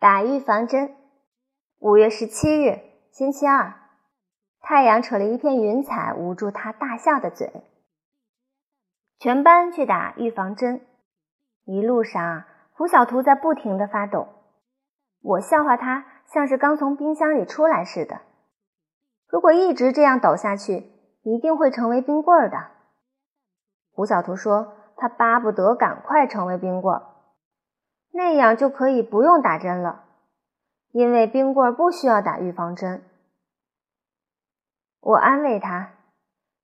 打预防针。五月十七日，星期二，太阳扯了一片云彩，捂住他大笑的嘴。全班去打预防针，一路上啊，胡小图在不停的发抖。我笑话他像是刚从冰箱里出来似的。如果一直这样抖下去，一定会成为冰棍儿的。胡小图说，他巴不得赶快成为冰棍儿。那样就可以不用打针了，因为冰棍不需要打预防针。我安慰他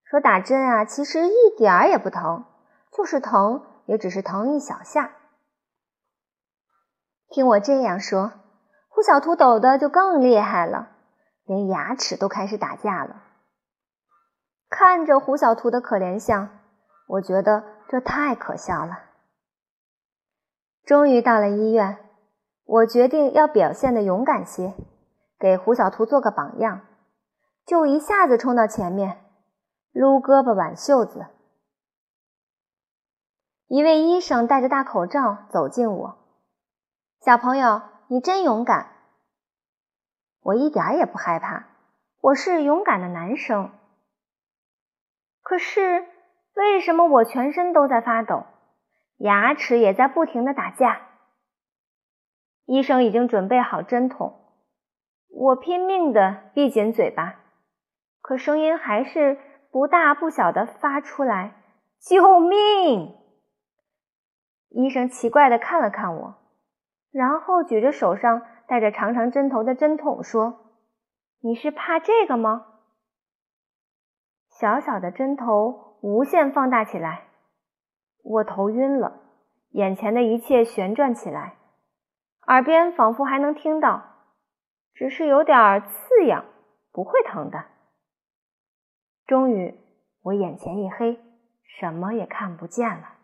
说：“打针啊，其实一点儿也不疼，就是疼，也只是疼一小下。”听我这样说，胡小图抖的就更厉害了，连牙齿都开始打架了。看着胡小图的可怜相，我觉得这太可笑了。终于到了医院，我决定要表现的勇敢些，给胡小图做个榜样，就一下子冲到前面，撸胳膊挽袖子。一位医生戴着大口罩走近我，小朋友，你真勇敢。我一点也不害怕，我是勇敢的男生。可是为什么我全身都在发抖？牙齿也在不停的打架。医生已经准备好针筒，我拼命的闭紧嘴巴，可声音还是不大不小的发出来：“救命！”医生奇怪的看了看我，然后举着手上带着长长针头的针筒说：“你是怕这个吗？”小小的针头无限放大起来。我头晕了，眼前的一切旋转起来，耳边仿佛还能听到，只是有点刺痒，不会疼的。终于，我眼前一黑，什么也看不见了。